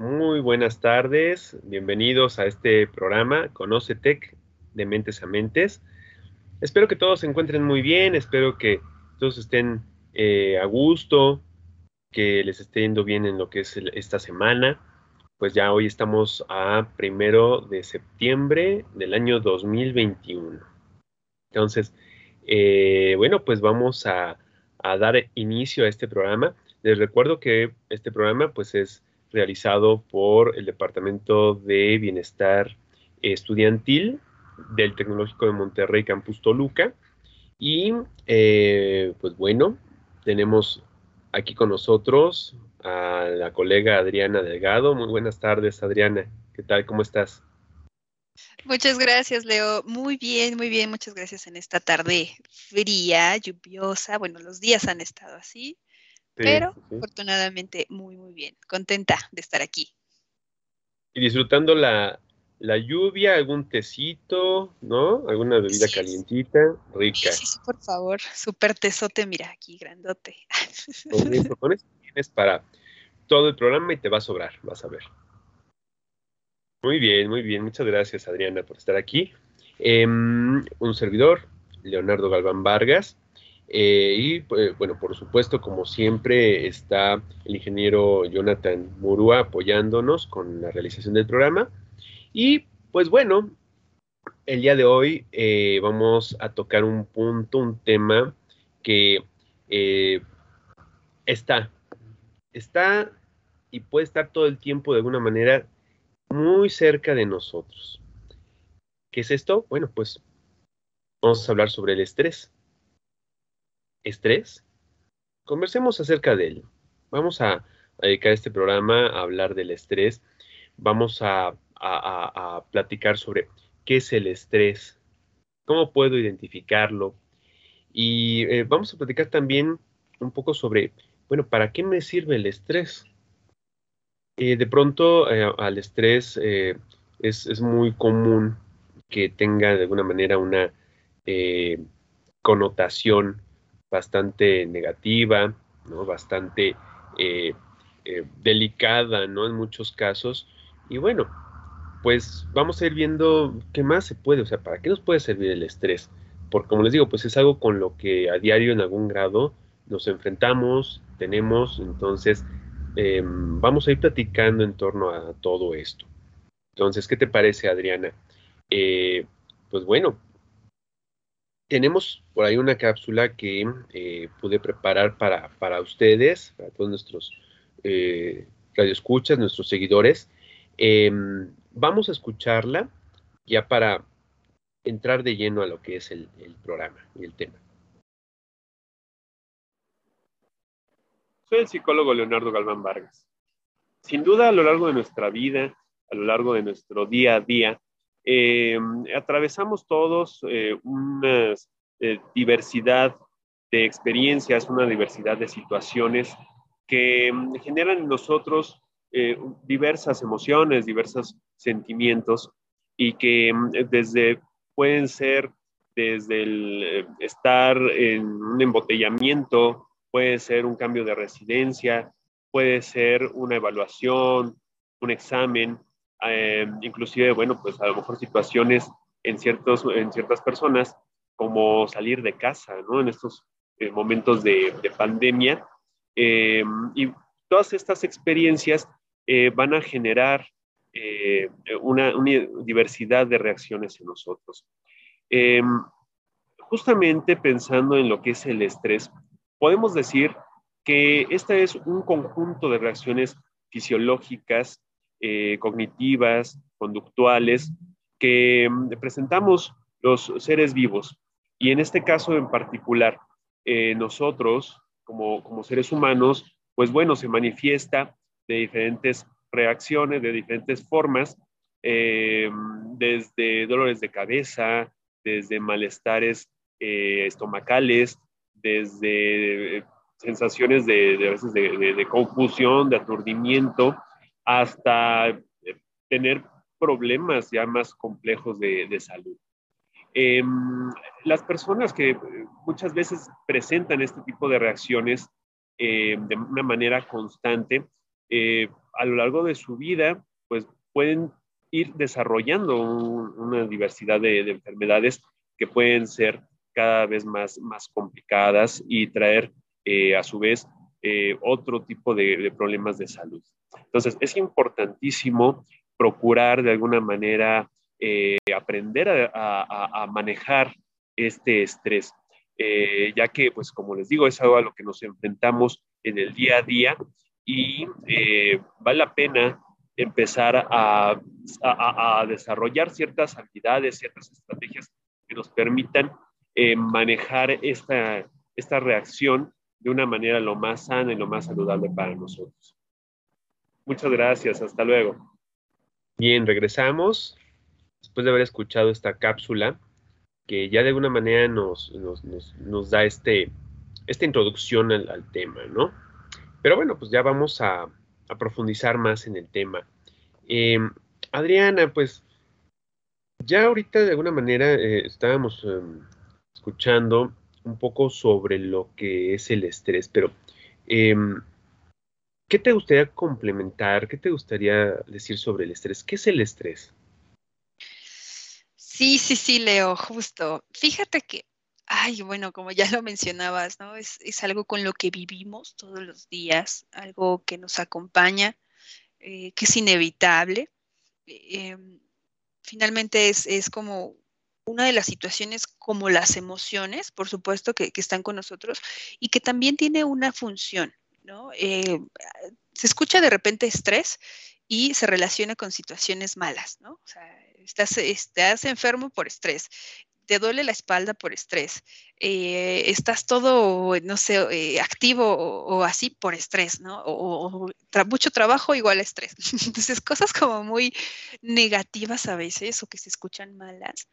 Muy buenas tardes. Bienvenidos a este programa Conoce Tech de Mentes a Mentes. Espero que todos se encuentren muy bien, espero que todos estén eh, a gusto, que les esté yendo bien en lo que es esta semana. Pues ya hoy estamos a primero de septiembre del año 2021. Entonces, eh, bueno, pues vamos a, a dar inicio a este programa. Les recuerdo que este programa pues es realizado por el Departamento de Bienestar Estudiantil del Tecnológico de Monterrey, Campus Toluca. Y eh, pues bueno, tenemos aquí con nosotros a la colega Adriana Delgado. Muy buenas tardes, Adriana. ¿Qué tal? ¿Cómo estás? Muchas gracias, Leo. Muy bien, muy bien. Muchas gracias en esta tarde fría, lluviosa. Bueno, los días han estado así pero afortunadamente muy, muy bien. Contenta de estar aquí. Y disfrutando la, lluvia, algún tecito, ¿no? Alguna bebida calientita, rica. Sí, sí, por favor. Súper tesote, mira, aquí, grandote. Con eso tienes para todo el programa y te va a sobrar, vas a ver. Muy bien, muy bien. Muchas gracias, Adriana, por estar aquí. Em, un servidor, Leonardo Galván Vargas. Eh, y pues, bueno, por supuesto, como siempre, está el ingeniero Jonathan Murúa apoyándonos con la realización del programa. Y pues bueno, el día de hoy eh, vamos a tocar un punto, un tema que eh, está, está y puede estar todo el tiempo de alguna manera muy cerca de nosotros. ¿Qué es esto? Bueno, pues vamos a hablar sobre el estrés estrés? Conversemos acerca de él. Vamos a, dedicar este programa a hablar del estrés. Vamos a, platicar sobre qué es el estrés, cómo puedo identificarlo. Y eh, vamos a platicar también un poco sobre, bueno, ¿para qué me sirve el estrés? Eh, de pronto eh, al estrés es, es, muy común que tenga de alguna manera una connotación bastante negativa, ¿no? bastante eh, eh, delicada ¿no? en muchos casos. Y bueno, pues vamos a ir viendo qué más se puede, o sea, para qué nos puede servir el estrés. Porque como les digo, pues es algo con lo que a diario en algún grado nos enfrentamos, tenemos, entonces em, vamos a ir platicando en torno a todo esto. Entonces, ¿qué te parece, Adriana? Eh, pues bueno, tenemos por ahí una cápsula que eh, pude preparar para, ustedes, para todos nuestros eh, radioescuchas, nuestros seguidores. Em, vamos a escucharla ya para entrar de lleno a lo que es el programa y el tema. Soy el psicólogo Leonardo Galván Vargas. Sin duda, a lo largo de nuestra vida, a lo largo de nuestro día a día, eh, atravesamos todos eh, una eh, diversidad de experiencias, una diversidad de situaciones que mm, generan en nosotros diversas emociones, diversos sentimientos y que mm, desde pueden ser desde el estar en un embotellamiento, puede ser un cambio de residencia, puede ser una evaluación, un examen, eh, inclusive, bueno, pues a lo mejor situaciones en, ciertos, en ciertas personas como salir de casa, ¿no? En estos eh, momentos de, pandemia. Eh, y todas estas experiencias van a generar una, diversidad de reacciones en nosotros. justamente pensando en lo que es el estrés, podemos decir que este es un conjunto de reacciones fisiológicas eh, cognitivas, conductuales, que mm, presentamos los seres vivos. Y en este caso en particular, eh, nosotros, como, como seres humanos, pues bueno, se manifiesta de diferentes reacciones, de diferentes formas, desde dolores de cabeza, desde malestares estomacales, desde sensaciones de, de, veces de, confusión, de aturdimiento, hasta tener problemas ya más complejos de, salud. Em, las personas que muchas veces presentan este tipo de reacciones eh, de una manera constante, eh, a lo largo de su vida, pues pueden ir desarrollando una diversidad de, enfermedades que pueden ser cada vez más, más complicadas y traer eh, a su vez otro tipo de problemas de salud. Entonces, es importantísimo procurar de alguna manera eh, aprender a, manejar este estrés, eh, ya que, pues como les digo, es algo a lo que nos enfrentamos en el día a día y eh, vale la pena empezar a, desarrollar ciertas habilidades, ciertas estrategias que nos permitan manejar esta, esta reacción de una manera lo más sana y lo más saludable para nosotros. Muchas gracias, hasta luego. Bien, regresamos después de haber escuchado esta cápsula que ya de alguna manera nos, nos, da este, esta introducción al, tema, ¿no? Pero bueno, pues ya vamos a, profundizar más en el tema. Em, Adriana, pues ya ahorita de alguna manera eh, estábamos em, escuchando un poco sobre lo que es el estrés, pero em, ¿Qué te gustaría complementar? ¿Qué te gustaría decir sobre el estrés? ¿Qué es el estrés? Sí, sí, sí, Leo, justo. Fíjate que, ay, bueno, como ya lo mencionabas, ¿no? Es, algo con lo que vivimos todos los días, algo que nos acompaña, eh, que es inevitable. Em, finalmente es, como una de las situaciones como las emociones, por supuesto, que, están con nosotros y que también tiene una función. Eh, se escucha de repente estrés y se relaciona con situaciones malas, ¿no? O sea, estás, estás enfermo por estrés, te duele la espalda por estrés, eh, estás todo, no sé, eh, activo o, así por estrés, ¿no? O, mucho trabajo igual a estrés. Entonces, cosas como muy negativas a veces o que se escuchan malas.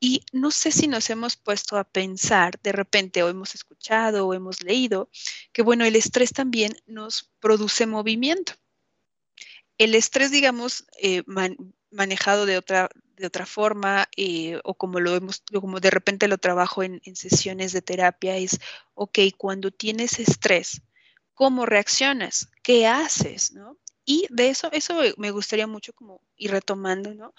Y no sé si nos hemos puesto a pensar de repente o hemos escuchado o hemos leído que, bueno, el estrés también nos produce movimiento. El estrés, digamos, eh, manejado de otra, de otra forma eh, o como lo hemos, como de repente lo trabajo en, en sesiones de terapia es, ok, cuando tienes estrés, ¿cómo reaccionas? ¿Qué haces? ¿no? Y de eso, eso me gustaría mucho como ir retomando, ¿no?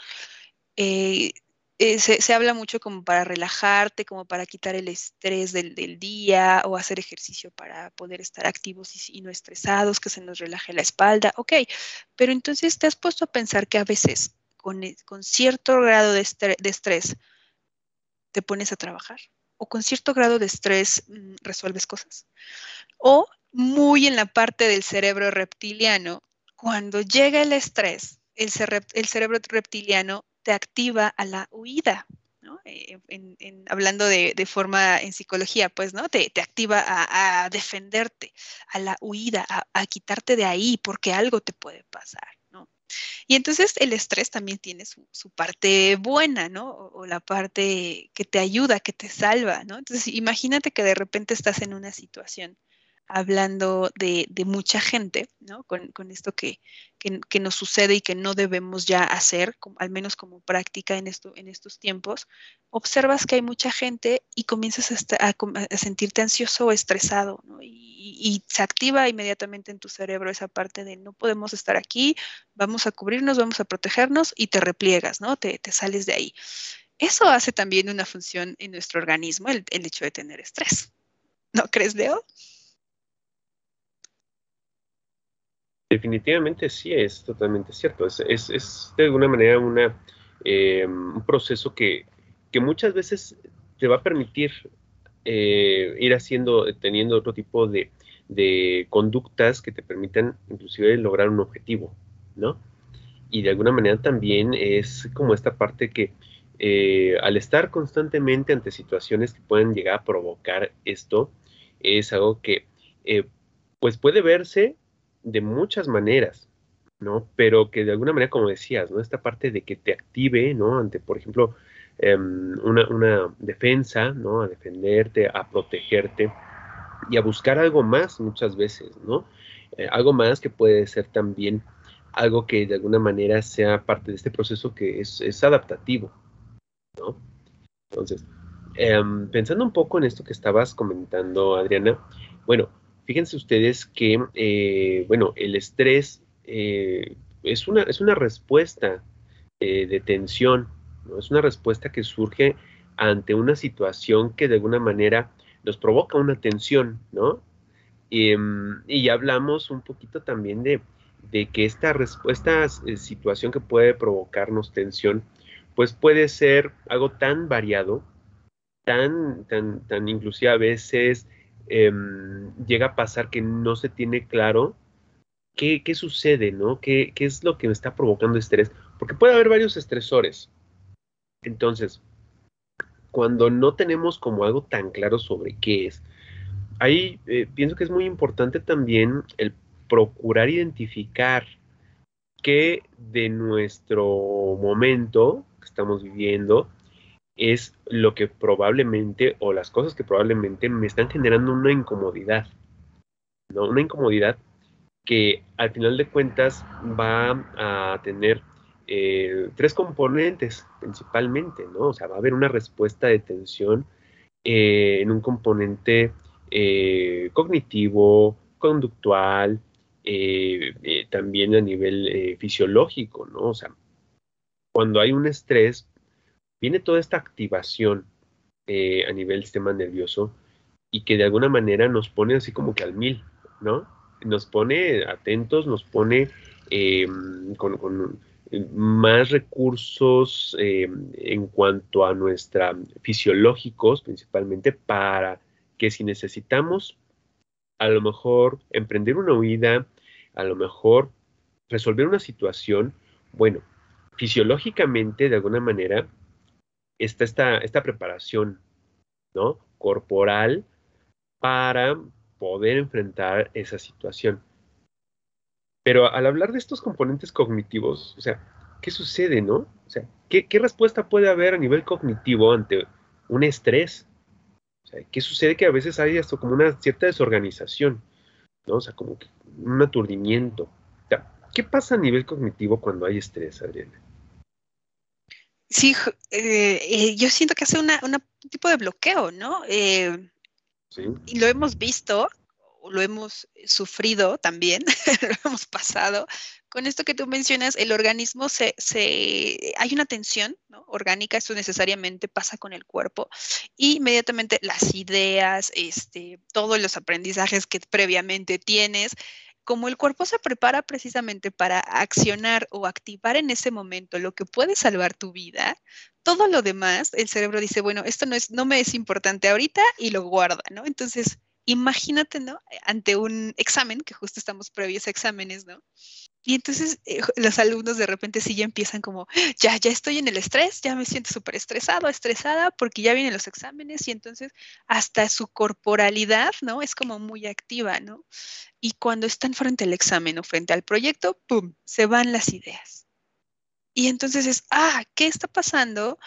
Eh, eh, se, habla mucho como para relajarte, como para quitar el estrés del, día o hacer ejercicio para poder estar activos y, no estresados, que se nos relaje la espalda. Ok, pero entonces te has puesto a pensar que a veces con, e, cierto grado de, estrés te pones a trabajar o con cierto grado de estrés mm, resuelves cosas. O muy en la parte del cerebro reptiliano, cuando llega el estrés, el cerebro reptiliano te activa a la huida, ¿no? Eh, hablando de, forma en psicología, pues, ¿no? Te, activa a, defenderte, a la huida, a, quitarte de ahí, porque algo te puede pasar, ¿no? Y entonces el estrés también tiene su, parte buena, ¿no? O, la parte que te ayuda, que te salva, ¿no? Entonces imagínate que de repente estás en una situación hablando de, mucha gente, ¿no? Con, esto que, nos sucede y que no debemos ya hacer, al menos como práctica en, esto, en estos tiempos, observas que hay mucha gente y comienzas a, sentirte ansioso o estresado, ¿no? Y, se activa inmediatamente en tu cerebro esa parte de no podemos estar aquí, vamos a cubrirnos, vamos a protegernos y te repliegas, ¿no? Te, sales de ahí. Eso hace también una función en nuestro organismo, el, el hecho de tener estrés. ¿No crees, Leo? Definitivamente sí, es totalmente cierto. Es, de alguna manera una, eh, un proceso que, muchas veces te va a permitir eh, ir haciendo, teniendo otro tipo de, conductas que te permitan inclusive lograr un objetivo, ¿no? Y de alguna manera también es como esta parte que eh, al estar constantemente ante situaciones que pueden llegar a provocar esto, es algo que pues puede verse de muchas maneras, ¿no? Pero que de alguna manera, como decías, ¿no? Esta parte de que te active, ¿no? Ante, por ejemplo, em, una, defensa, ¿no? A defenderte, a protegerte y a buscar algo más muchas veces, ¿no? Eh, algo más que puede ser también algo que de alguna manera sea parte de este proceso que es, es adaptativo, ¿no? Entonces, Em, pensando un poco en esto que estabas comentando, Adriana, bueno, fíjense ustedes que, eh, bueno, el estrés eh, es, una, es una respuesta eh, de tensión, ¿no? es una respuesta que surge ante una situación que de alguna manera nos provoca una tensión, ¿no? Em, y ya hablamos un poquito también de, de que esta situación que puede provocarnos tensión, pues puede ser algo tan variado tan, tan, tan inclusive a veces em, llega a pasar que no se tiene claro qué, qué sucede, ¿no? ¿Qué, ¿Qué, es lo que me está provocando estrés? Porque puede haber varios estresores. Entonces, cuando no tenemos como algo tan claro sobre qué es, ahí eh, pienso que es muy importante también el procurar identificar qué de nuestro momento que estamos viviendo es lo que probablemente o las cosas que probablemente me están generando una incomodidad, ¿no? Una incomodidad que al final de cuentas va a tener eh, tres componentes principalmente, ¿no? O sea, va a haber una respuesta de tensión eh, en un componente eh, cognitivo, conductual, también a nivel fisiológico, ¿no? O sea, cuando hay un estrés, viene toda esta activación eh, a nivel sistema nervioso y que de alguna manera nos pone así como que al mil, ¿no? Nos pone atentos, nos pone em, con, más recursos em, en cuanto a nuestra fisiológicos, principalmente para que si necesitamos a lo mejor emprender una huida, a lo mejor resolver una situación, bueno, fisiológicamente de alguna manera está esta, esta preparación ¿no? corporal para poder enfrentar esa situación. Pero al hablar de estos componentes cognitivos, o sea, ¿qué sucede, no? O sea, ¿qué, respuesta puede haber a nivel cognitivo ante un estrés? O sea, ¿qué sucede que a veces hay esto como una cierta desorganización, ¿no? O sea, como un aturdimiento. O sea, ¿qué pasa a nivel cognitivo cuando hay estrés, Adriana? Sí, eh, eh, yo siento que hace un tipo de bloqueo, ¿no? Eh, sí. Y lo hemos visto, lo hemos sufrido también, lo hemos pasado. Con esto que tú mencionas, el organismo se, se hay una tensión ¿no? orgánica, eso necesariamente pasa con el cuerpo, y inmediatamente las ideas, este, todos los aprendizajes que previamente tienes, como el cuerpo se prepara precisamente para accionar o activar en ese momento lo que puede salvar tu vida, todo lo demás, el cerebro dice, bueno, esto no, es, no me es importante ahorita y lo guarda, ¿no? Entonces, imagínate, ¿no? Ante un examen, que justo estamos previos a exámenes, ¿no? Y entonces eh, los alumnos de repente sí ya empiezan como, ya, ya estoy en el estrés, ya me siento súper estresado, estresada, porque ya vienen los exámenes y entonces hasta su corporalidad, ¿no? Es como muy activa, ¿no? Y cuando están frente al examen o frente al proyecto, ¡pum!, se van las ideas. Y entonces es, ah, ¿qué está pasando?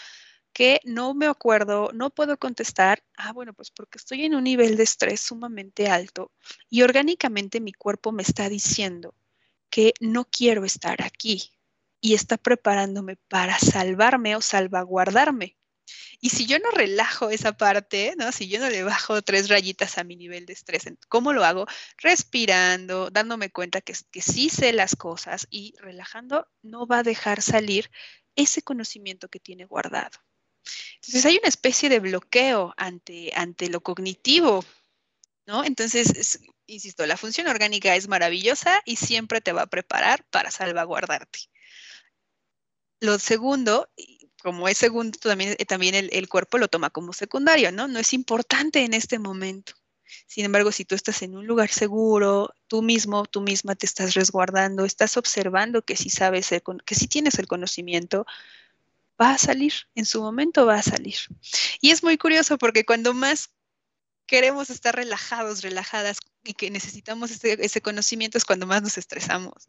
que no me acuerdo, no puedo contestar, ah, bueno, pues porque estoy en un nivel de estrés sumamente alto y orgánicamente mi cuerpo me está diciendo que no quiero estar aquí y está preparándome para salvarme o salvaguardarme. Y si yo no relajo esa parte, ¿no? Si yo no le bajo tres rayitas a mi nivel de estrés, ¿cómo lo hago? Respirando, dándome cuenta que, sí sé las cosas y relajando, no va a dejar salir ese conocimiento que tiene guardado. Entonces hay una especie de bloqueo ante lo cognitivo, ¿no? Entonces, insisto, la función orgánica es maravillosa y siempre te va a preparar para salvaguardarte. Lo segundo, como es segundo, también, eh, también el, el, cuerpo lo toma como secundario, ¿no? No es importante en este momento. Sin embargo, si tú estás en un lugar seguro, tú mismo, tú misma te estás resguardando, estás observando que si sabes, que si tienes el conocimiento, va a salir, en su momento va a salir. Y es muy curioso porque cuando más queremos estar relajados, relajadas y que necesitamos ese, conocimiento es cuando más nos estresamos.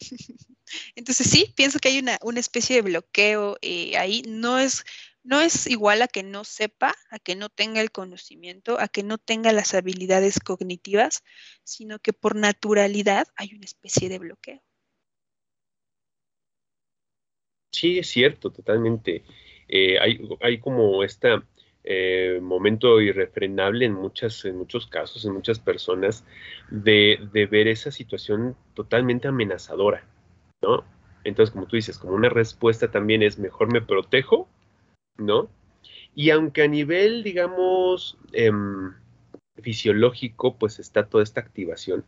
Entonces sí, pienso que hay una, especie de bloqueo eh, ahí. No es, no es igual a que no sepa, a que no tenga el conocimiento, a que no tenga las habilidades cognitivas, sino que por naturalidad hay una especie de bloqueo. Sí, es cierto, totalmente. Eh, hay, hay como este momento irrefrenable en, muchas, muchos casos, en muchas personas, de, ver esa situación totalmente amenazadora, ¿no? Entonces, como tú dices, como una respuesta también es mejor me protejo, ¿no? Y aunque a nivel, digamos, em, fisiológico, pues está toda esta activación,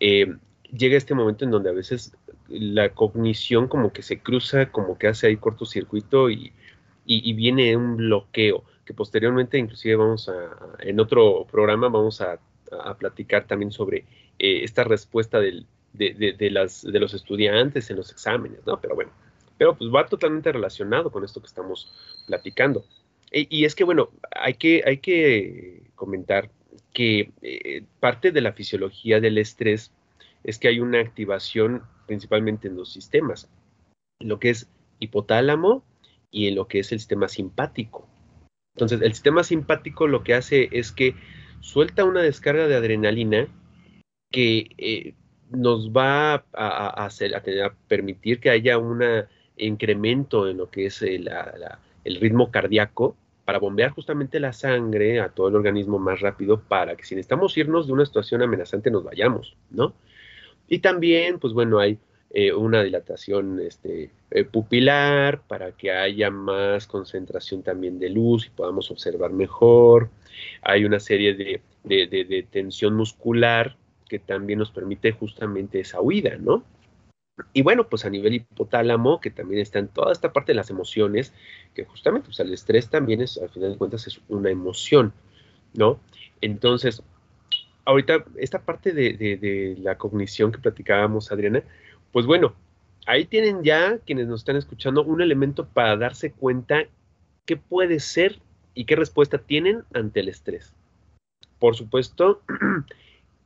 em, llega este momento en donde a veces la cognición como que se cruza, como que hace ahí cortocircuito y, viene un bloqueo, que posteriormente inclusive vamos a, en otro programa vamos a, platicar también sobre eh, esta respuesta del, de, las, de los estudiantes en los exámenes, ¿no? Pero bueno, pero pues va totalmente relacionado con esto que estamos platicando. E, y, es que, bueno, hay que, hay que comentar que eh, parte de la fisiología del estrés es que hay una activación principalmente en dos sistemas, lo que es hipotálamo y en lo que es el sistema simpático. Entonces, el sistema simpático lo que hace es que suelta una descarga de adrenalina que eh, nos va a, a, permitir que haya un incremento en lo que es el, ritmo cardíaco para bombear justamente la sangre a todo el organismo más rápido para que si necesitamos irnos de una situación amenazante nos vayamos, ¿no? Y también, pues bueno, hay eh, una dilatación este, eh, pupilar para que haya más concentración también de luz y podamos observar mejor. Hay una serie de, de tensión muscular que también nos permite justamente esa huida, ¿no? Y bueno, pues a nivel hipotálamo, que también está en toda esta parte de las emociones, que justamente pues, el estrés también es, al final de cuentas, es una emoción, ¿no? Entonces, ahorita, esta parte de, de la cognición que platicábamos, Adriana, pues bueno, ahí tienen ya quienes nos están escuchando un elemento para darse cuenta qué puede ser y qué respuesta tienen ante el estrés. Por supuesto,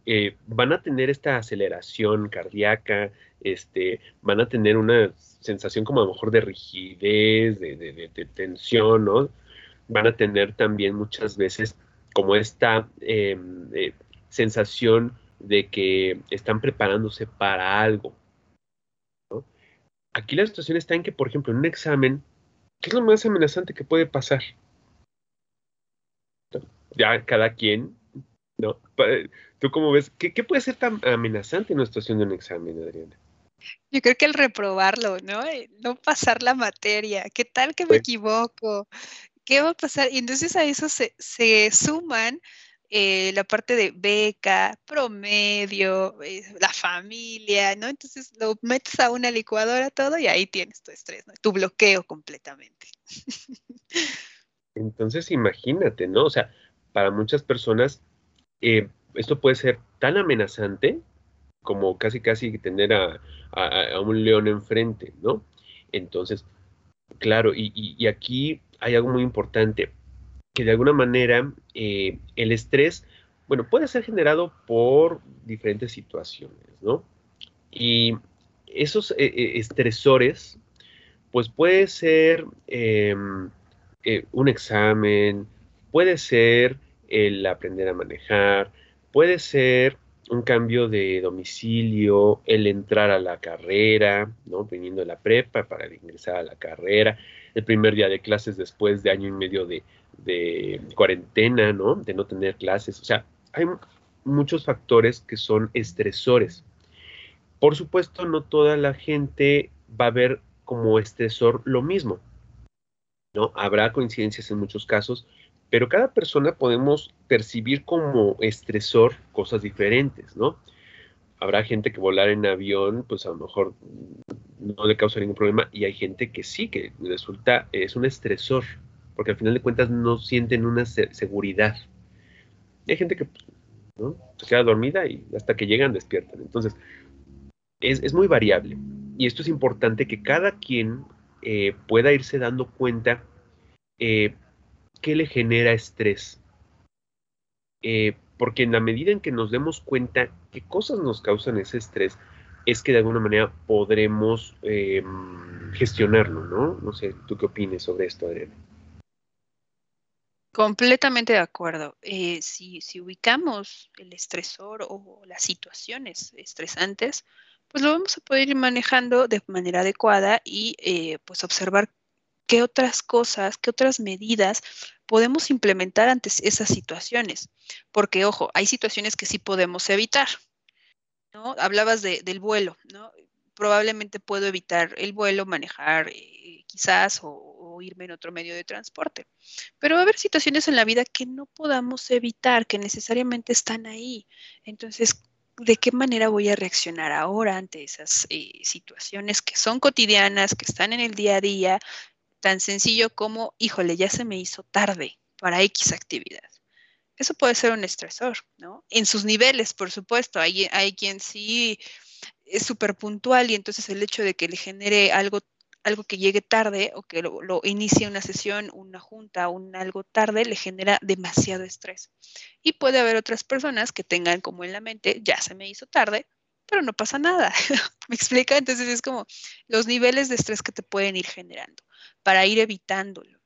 Eh, van a tener esta aceleración cardíaca, este, van a tener una sensación como a lo mejor de rigidez, de, tensión, ¿no? Van a tener también muchas veces como esta em, eh, sensación de que están preparándose para algo. Aquí la situación está en que, por ejemplo, en un examen, ¿qué es lo más amenazante que puede pasar? Ya cada quien ¿no? ¿Tú cómo ves? ¿Qué, puede ser tan amenazante en una situación de un examen, Adriana? Yo creo que el reprobarlo, ¿no? Eh, no pasar la materia. ¿Qué tal que me equivoco? ¿Qué va a pasar? Y entonces a eso se, suman eh, la parte de beca, promedio, eh, la familia, ¿no? Entonces lo metes a una licuadora todo y ahí tienes tu estrés, ¿no? Tu bloqueo completamente. Entonces imagínate, ¿no? O sea, para muchas personas eh, esto puede ser tan amenazante como casi casi tener a, un león enfrente, ¿no? Entonces, claro, y, aquí hay algo muy importante, que de alguna manera eh, el estrés, bueno, puede ser generado por diferentes situaciones, ¿no? Y esos eh, estresores, pues puede ser em, un examen, puede ser el aprender a manejar, puede ser un cambio de domicilio, el entrar a la carrera, ¿no? Viniendo de la prepa para ingresar a la carrera, el primer día de clases después de año y medio de, cuarentena, ¿no? De no tener clases. O sea, hay muchos factores que son estresores. Por supuesto, no toda la gente va a ver como estresor lo mismo, ¿no? Habrá coincidencias en muchos casos, pero cada persona podemos percibir como estresor cosas diferentes, ¿no? Habrá gente que volar en avión, pues a lo mejor no le causa ningún problema, y hay gente que sí, que resulta, es un estresor, porque al final de cuentas no sienten una seguridad. hay gente que se queda dormida y hasta que llegan despiertan. Entonces, es, muy variable. Y esto es importante que cada quien eh, pueda irse dando cuenta eh, qué le genera estrés. Eh, porque en la medida en que nos demos cuenta qué cosas nos causan ese estrés, es que de alguna manera podremos em, gestionarlo, ¿no? No sé, ¿tú qué opinas sobre esto, Adriana? Completamente de acuerdo. Eh, si, ubicamos el estresor o las situaciones estresantes, pues lo vamos a poder ir manejando de manera adecuada y eh, pues observar qué otras cosas, qué otras medidas podemos implementar ante esas situaciones. Porque, ojo, hay situaciones que sí podemos evitar. ¿no? Hablabas del vuelo, ¿no? Probablemente puedo evitar el vuelo, manejar eh, quizás o, irme en otro medio de transporte. Pero va a haber situaciones en la vida que no podamos evitar, que necesariamente están ahí. Entonces, ¿de qué manera voy a reaccionar ahora ante esas eh, situaciones que son cotidianas, que están en el día a día? Tan sencillo como, híjole, ya se me hizo tarde para X actividad. Eso puede ser un estresor, ¿no? En sus niveles, por supuesto. Hay, hay quien sí es súper puntual y entonces el hecho de que le genere algo algo que llegue tarde o que lo, inicie una sesión, una junta, un algo tarde, le genera demasiado estrés. Y puede haber otras personas que tengan como en la mente, ya se me hizo tarde, pero no pasa nada. ¿Me explica? Entonces es como los niveles de estrés que te pueden ir generando para ir evitándolo.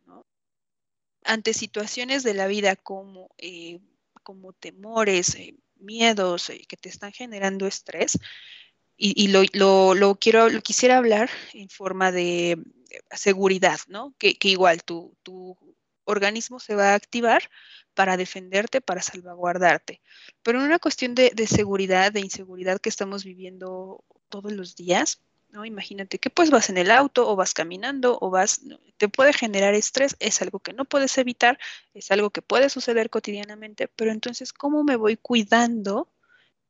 Ante situaciones de la vida como, eh, como temores, eh, miedos eh, que te están generando estrés, y, lo, quiero, lo quisiera hablar en forma de eh, seguridad, ¿no? Que, igual tu, tu, organismo se va a activar para defenderte, para salvaguardarte. Pero en una cuestión de, seguridad, de inseguridad que estamos viviendo todos los días, ¿no? Imagínate que pues vas en el auto o vas caminando o vas, te puede generar estrés, es algo que no puedes evitar, es algo que puede suceder cotidianamente, pero entonces, ¿cómo me voy cuidando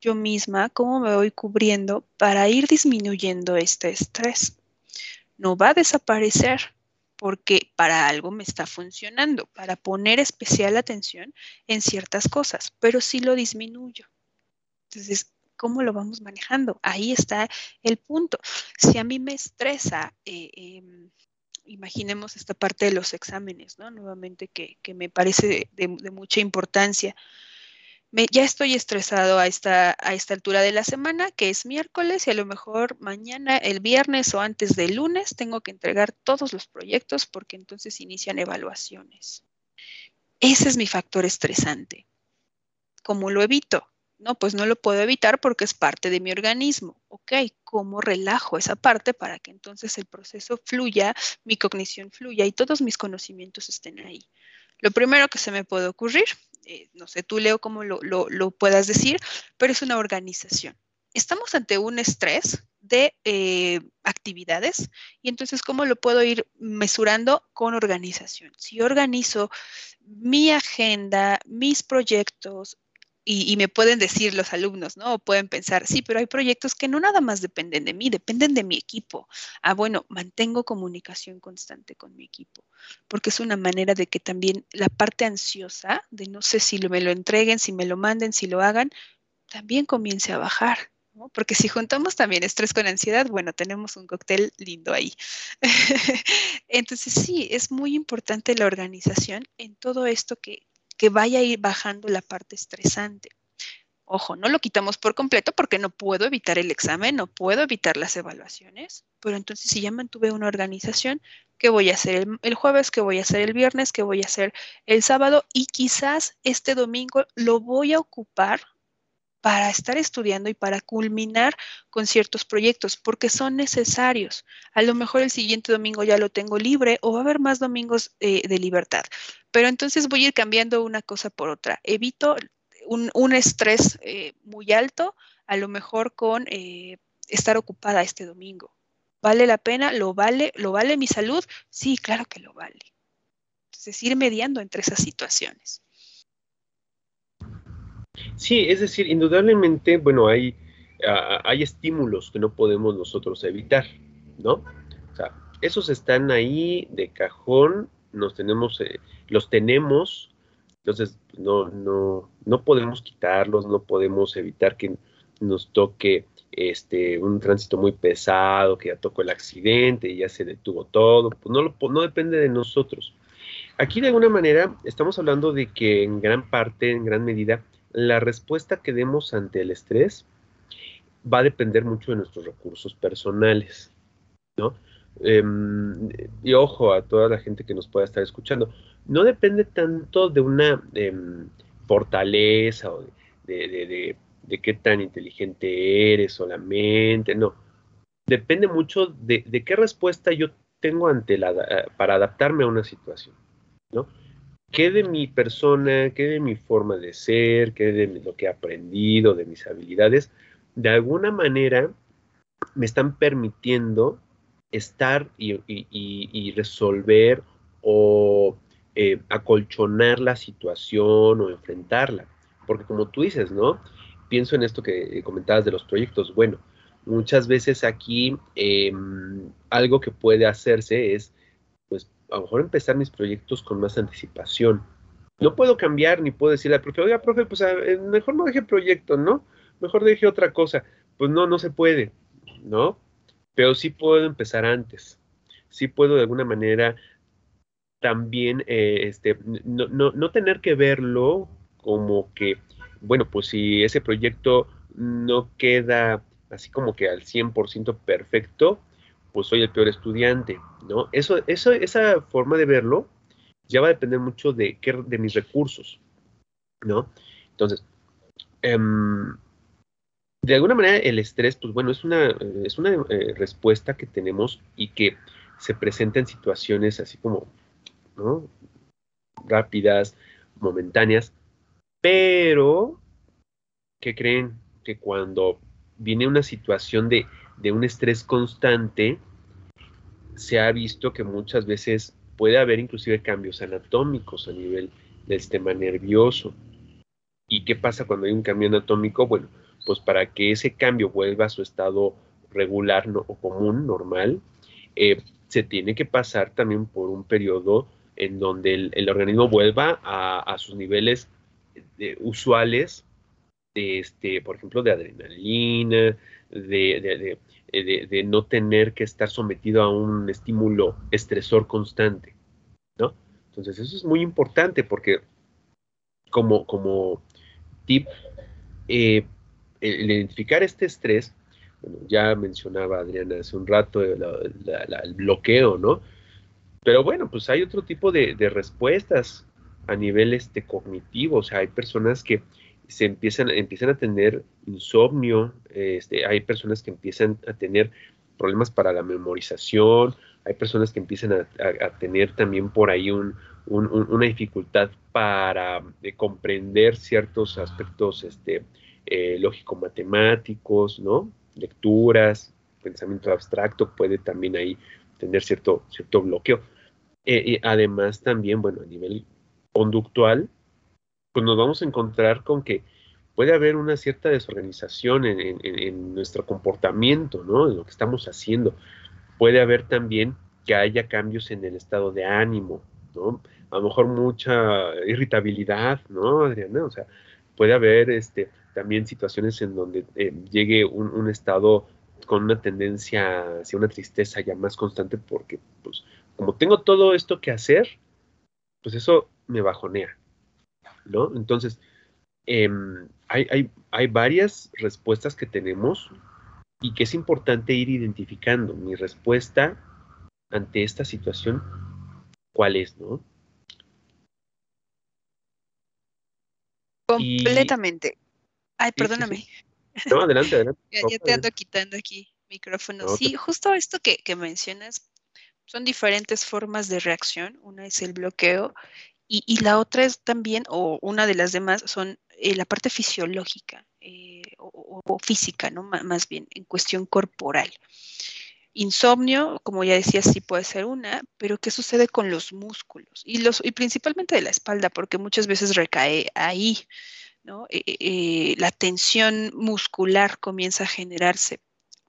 yo misma, cómo me voy cubriendo para ir disminuyendo este estrés. No va a desaparecer porque para algo me está funcionando, para poner especial atención en ciertas cosas, pero sí lo disminuyo. Entonces, ¿cómo lo vamos manejando? Ahí está el punto. Si a mí me estresa, eh, em, imaginemos esta parte de los exámenes, ¿no? Nuevamente que, me parece de mucha importancia ya estoy estresado a esta, a esta altura de la semana, que es miércoles, y a lo mejor mañana, el viernes o antes del lunes, tengo que entregar todos los proyectos porque entonces inician evaluaciones. Ese es mi factor estresante. ¿Cómo lo evito? No, pues no lo puedo evitar porque es parte de mi organismo. Ok, ¿cómo relajo esa parte para que entonces el proceso fluya, mi cognición fluya y todos mis conocimientos estén ahí? Lo primero que se me puede ocurrir eh, no sé, tú Leo cómo lo, puedas decir, pero es una organización. Estamos ante un estrés de eh, actividades y entonces cómo lo puedo ir mesurando con organización. Si organizo mi agenda, mis proyectos, y, me pueden decir los alumnos, ¿no? Pueden pensar, sí, pero hay proyectos que no nada más dependen de mí, dependen de mi equipo. Ah, bueno, mantengo comunicación constante con mi equipo, porque es una manera de que también la parte ansiosa, de no sé si me lo entreguen, si me lo manden, si lo hagan, también comience a bajar. ¿no? Porque si juntamos también estrés con ansiedad, bueno, tenemos un cóctel lindo ahí. Entonces sí, es muy importante la organización en todo esto que, que vaya a ir bajando la parte estresante. Ojo, no lo quitamos por completo porque no puedo evitar el examen, no puedo evitar las evaluaciones, pero entonces si ya mantuve una organización, ¿qué voy a hacer el, jueves? ¿Qué voy a hacer el viernes? ¿Qué voy a hacer el sábado? Y quizás este domingo lo voy a ocupar para estar estudiando y para culminar con ciertos proyectos, porque son necesarios. A lo mejor el siguiente domingo ya lo tengo libre o va a haber más domingos eh, de libertad, pero entonces voy a ir cambiando una cosa por otra. Evito un, estrés eh, muy alto, a lo mejor con eh, estar ocupada este domingo. ¿Vale la pena? ¿Lo vale? ¿Lo vale mi salud? Sí, claro que lo vale. Entonces, ir mediando entre esas situaciones. Sí, es decir, indudablemente, bueno, hay, ah, hay estímulos que no podemos nosotros evitar, ¿no? O sea, esos están ahí de cajón, nos tenemos, eh, los tenemos, entonces no, no, no podemos quitarlos, no podemos evitar que nos toque este, un tránsito muy pesado, que ya tocó el accidente y ya se detuvo todo, pues no, no depende de nosotros. Aquí de alguna manera estamos hablando de que en gran parte, en gran medida, la respuesta que demos ante el estrés va a depender mucho de nuestros recursos personales, ¿no? Em, y ojo a toda la gente que nos pueda estar escuchando, no depende tanto de una em, fortaleza o de, qué tan inteligente eres solamente, no. Depende mucho de, qué respuesta yo tengo ante la, para adaptarme a una situación, ¿no? ¿Qué de mi persona, qué de mi forma de ser, qué de lo que he aprendido, de mis habilidades, de alguna manera me están permitiendo estar y, resolver o eh, acolchonar la situación o enfrentarla. Porque como tú dices, ¿no? Pienso en esto que comentabas de los proyectos. Bueno, muchas veces aquí em, algo que puede hacerse es, a lo mejor empezar mis proyectos con más anticipación. No puedo cambiar ni puedo decirle al profe, oiga, profe, pues mejor no deje proyecto, ¿no? Mejor deje otra cosa. Pues no, no se puede, ¿no? pero sí puedo empezar antes. Sí puedo de alguna manera también eh, este, no, no, tener que verlo como que, bueno, pues si ese proyecto no queda así como que al 100% perfecto, pues soy el peor estudiante, ¿no? Eso, eso, esa forma de verlo ya va a depender mucho de, qué, de mis recursos, ¿no? Entonces, em, de alguna manera el estrés, pues bueno, es una, es una eh, respuesta que tenemos y que se presenta en situaciones así como, ¿no? Rápidas, momentáneas, pero que creen que cuando viene una situación de, de un estrés constante, se ha visto que muchas veces puede haber inclusive cambios anatómicos a nivel del sistema nervioso. ¿Y qué pasa cuando hay un cambio anatómico? Bueno, pues para que ese cambio vuelva a su estado regular o común, normal, eh, se tiene que pasar también por un periodo en donde el, organismo vuelva a, sus niveles eh, usuales de, este, por ejemplo, de adrenalina, de, de, no tener que estar sometido a un estímulo estresor constante, ¿no? Entonces eso es muy importante porque como, como tip, eh, el, identificar este estrés, bueno, ya mencionaba Adriana hace un rato el bloqueo, ¿no? Pero bueno, pues hay otro tipo de, respuestas a nivel este, cognitivo, o sea, hay personas que se empiezan, empiezan a tener insomnio, este, hay personas que empiezan a tener problemas para la memorización, hay personas que empiezan a, tener también por ahí una dificultad para eh, comprender ciertos aspectos este, eh, lógico-matemáticos, ¿no? Lecturas, pensamiento abstracto puede también ahí tener cierto, cierto bloqueo. Eh, además también, bueno, a nivel conductual, pues nos vamos a encontrar con que puede haber una cierta desorganización en, nuestro comportamiento, ¿no? En lo que estamos haciendo. Puede haber también que haya cambios en el estado de ánimo, ¿no? A lo mejor mucha irritabilidad, ¿no, Adriana? O sea, puede haber este, también situaciones en donde eh, llegue un, estado con una tendencia hacia una tristeza ya más constante porque, pues, como tengo todo esto que hacer, pues eso me bajonea, ¿no? Entonces, em, hay, hay varias respuestas que tenemos y que es importante ir identificando. Mi respuesta ante esta situación, ¿cuál es, no? Completamente. Ay, perdóname. No, adelante, adelante. ya, te ando quitando aquí micrófono. sí, justo esto que, mencionas, son diferentes formas de reacción. Una es el bloqueo y, la otra es también, o una de las demás, son eh, la parte fisiológica eh, o, física, ¿no? más bien, en cuestión corporal. Insomnio, como ya decía, sí puede ser una, pero ¿qué sucede con los músculos? Y, los, y principalmente de la espalda, porque muchas veces recae ahí. Eh, eh, la tensión muscular comienza a generarse.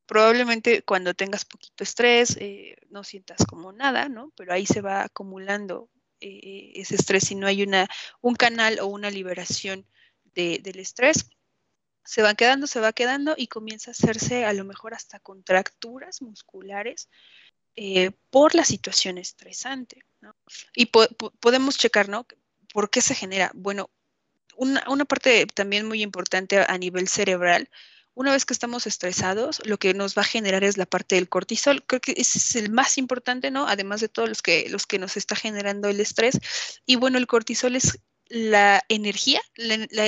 Probablemente cuando tengas poquito estrés no sientas como nada, ¿no? Pero ahí se va acumulando ese estrés y no hay una, un canal o una liberación del estrés. Se va quedando, se va quedando y comienza a hacerse a lo mejor hasta contracturas musculares por la situación estresante. Y podemos checar, ¿no? ¿Por qué se genera? Bueno, una, parte también muy importante a nivel cerebral, una vez que estamos estresados, lo que nos va a generar es la parte del cortisol. Creo que ese es el más importante, ¿no? Además de todos los que, los que nos está generando el estrés. Y bueno, el cortisol es la energía,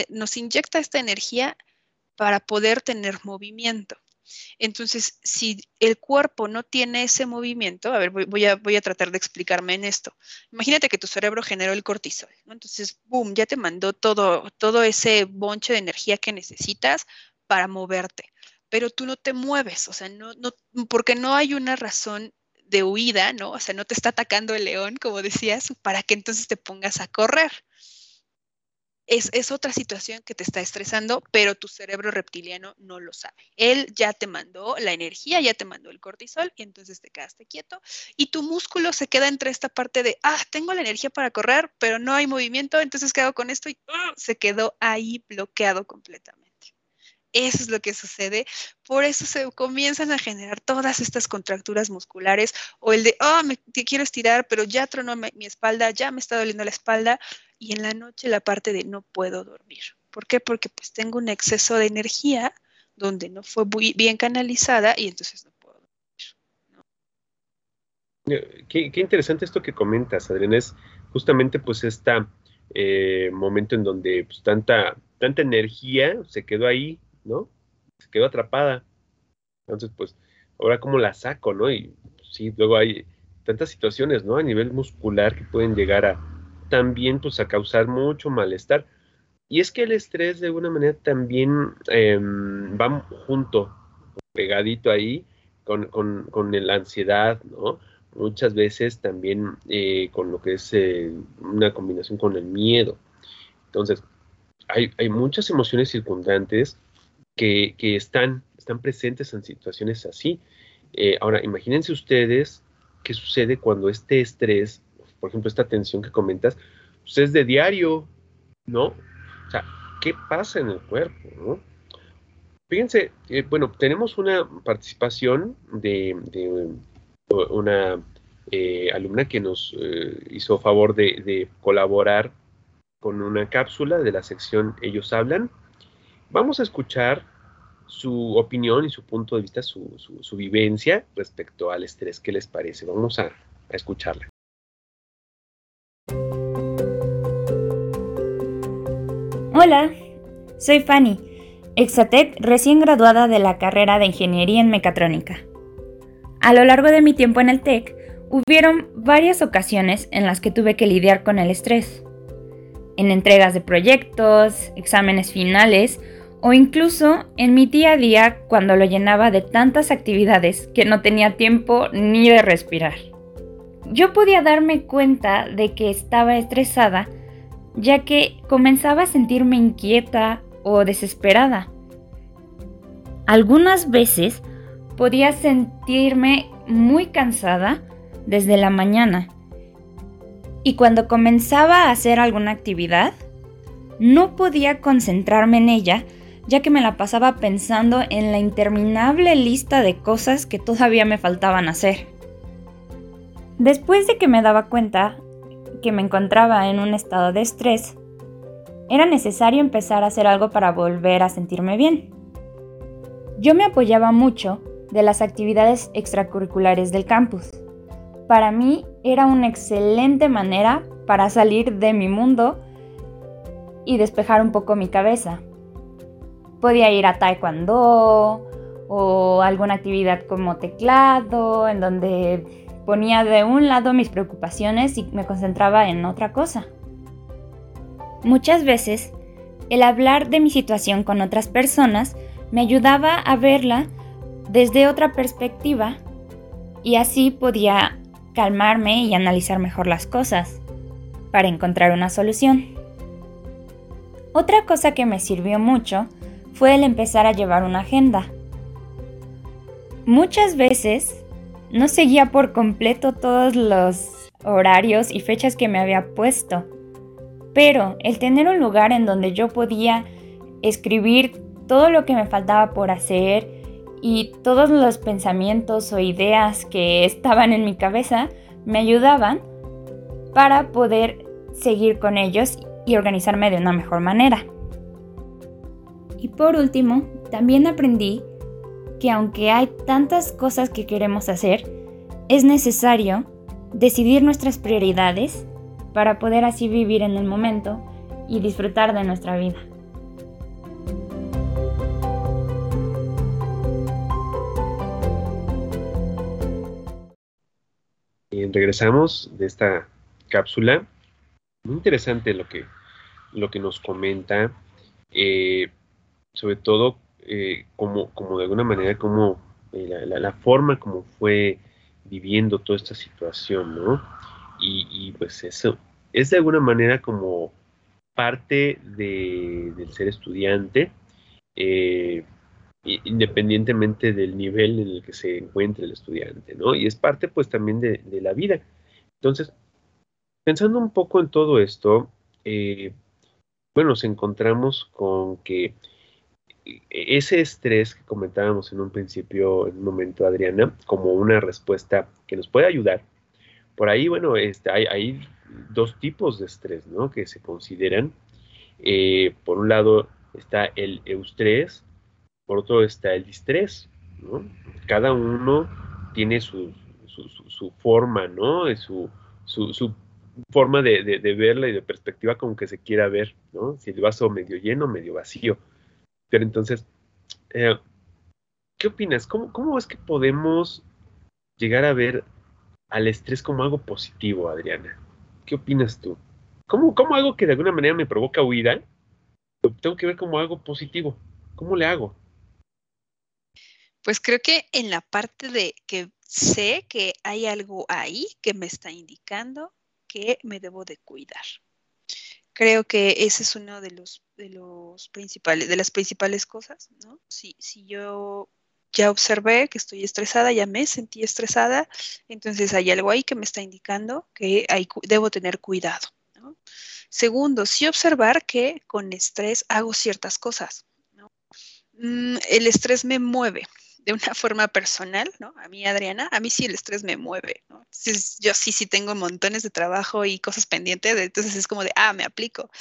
nos inyecta esta energía para poder tener movimiento. Entonces, si el cuerpo no tiene ese movimiento, a ver, voy, a, voy a, tratar de explicarme en esto. Imagínate que tu cerebro generó el cortisol, ¿no? Entonces, boom, ya te mandó todo, todo ese bonche de energía que necesitas para moverte, pero tú no te mueves, o sea, no, no, porque no hay una razón de huida, ¿no? O sea, no te está atacando el león, como decías, para que entonces te pongas a correr. Es, es, otra situación que te está estresando, pero tu cerebro reptiliano no lo sabe. Él ya te mandó la energía, ya te mandó el cortisol y entonces te quedaste quieto y tu músculo se queda entre esta parte de, ah, tengo la energía para correr, pero no hay movimiento, entonces quedo con esto y ¡ah! se quedó ahí bloqueado completamente. Eso es lo que sucede. Por eso se comienzan a generar todas estas contracturas musculares o el de, oh, me te quiero estirar, pero ya tronó mi, espalda, ya me está doliendo la espalda. Y en la noche la parte de no puedo dormir. ¿Por qué? Porque pues tengo un exceso de energía donde no fue muy bien canalizada y entonces no puedo dormir. Qué, interesante esto que comentas, Adriana. Es justamente pues este momento en donde pues, tanta, tanta energía se quedó ahí ¿no? Se quedó atrapada. Entonces, pues, ahora cómo la saco, ¿no? Y sí, luego hay tantas situaciones, ¿no? A nivel muscular que pueden llegar a también, pues, a causar mucho malestar. Y es que el estrés de alguna manera también em, va junto, pegadito ahí, con, con, la ansiedad, ¿no? Muchas veces también eh, con lo que es eh, una combinación con el miedo. Entonces, hay, hay muchas emociones circundantes que, están, presentes en situaciones así. Eh, ahora, imagínense ustedes qué sucede cuando este estrés, por ejemplo, esta tensión que comentas, pues es de diario, ¿no? O sea, ¿qué pasa en el cuerpo, no? Fíjense, eh, bueno, tenemos una participación de, una eh, alumna que nos hizo favor de, colaborar con una cápsula de la sección Ellos Hablan. Vamos a escuchar su opinión y su punto de vista, su, vivencia respecto al estrés. ¿Qué les parece? Vamos a, a escucharla. Hola, soy Fanny, Exatec recién graduada de la carrera de Ingeniería en Mecatrónica. A lo largo de mi tiempo en el TEC, hubieron varias ocasiones en las que tuve que lidiar con el estrés. En entregas de proyectos, exámenes finales o incluso en mi día a día cuando lo llenaba de tantas actividades que no tenía tiempo ni de respirar. Yo podía darme cuenta de que estaba estresada ya que comenzaba a sentirme inquieta o desesperada. Algunas veces podía sentirme muy cansada desde la mañana y cuando comenzaba a hacer alguna actividad no podía concentrarme en ella ya que me la pasaba pensando en la interminable lista de cosas que todavía me faltaban hacer. Después de que me daba cuenta que me encontraba en un estado de estrés, era necesario empezar a hacer algo para volver a sentirme bien. Yo me apoyaba mucho de las actividades extracurriculares del campus. Para mí era una excelente manera para salir de mi mundo y despejar un poco mi cabeza. Podía ir a taekwondo o alguna actividad como teclado, en donde ponía de un lado mis preocupaciones y me concentraba en otra cosa. Muchas veces, el hablar de mi situación con otras personas me ayudaba a verla desde otra perspectiva y así podía calmarme y analizar mejor las cosas para encontrar una solución. Otra cosa que me sirvió mucho fue el empezar a llevar una agenda. Muchas veces no seguía por completo todos los horarios y fechas que me había puesto, pero el tener un lugar en donde yo podía escribir todo lo que me faltaba por hacer y todos los pensamientos o ideas que estaban en mi cabeza me ayudaban para poder seguir con ellos y organizarme de una mejor manera. Y por último, también aprendí que aunque hay tantas cosas que queremos hacer, es necesario decidir nuestras prioridades para poder así vivir en el momento y disfrutar de nuestra vida. Regresamos de esta cápsula. Muy interesante lo que, lo que nos comenta, eh, sobre todo eh, como, como de alguna manera, como eh, la, forma como fue viviendo toda esta situación, ¿no? Y, pues eso es de alguna manera como parte de, del ser estudiante, independientemente del nivel en el que se encuentre el estudiante, ¿no? Y es parte pues también de, la vida. Entonces, pensando un poco en todo esto, eh, bueno, nos encontramos con que ese estrés que comentábamos en un principio, en un momento, Adriana, como una respuesta que nos puede ayudar. Por ahí, bueno, este, hay, dos tipos de estrés, ¿no? Que se consideran. Eh, por un lado está el eustrés, por otro está el distrés, ¿no? Cada uno tiene su, su, forma, ¿no? Su, su forma de, de, verla y de perspectiva como que se quiera ver, ¿no? Si el vaso medio lleno, medio vacío. Pero entonces, eh, ¿qué opinas? ¿Cómo, ¿Cómo es que podemos llegar a ver al estrés como algo positivo, Adriana? ¿Qué opinas tú? ¿Cómo, cómo algo que de alguna manera me provoca huida, lo tengo que ver como algo positivo? ¿Cómo le hago? Pues creo que en la parte de que sé que hay algo ahí que me está indicando que me debo de cuidar. Creo que ese es uno de los, de los principales, de las principales cosas, ¿no? Si, si yo ya observé que estoy estresada, ya me sentí estresada, entonces hay algo ahí que me está indicando que hay, debo tener cuidado. ¿no? Segundo, sí observar que con estrés hago ciertas cosas. ¿no? Mm, el estrés me mueve, de una forma personal, ¿no? A mí, Adriana, a mí sí el estrés me mueve, ¿no? yo sí, sí tengo montones de trabajo y cosas pendientes, entonces es como de, ah, me aplico.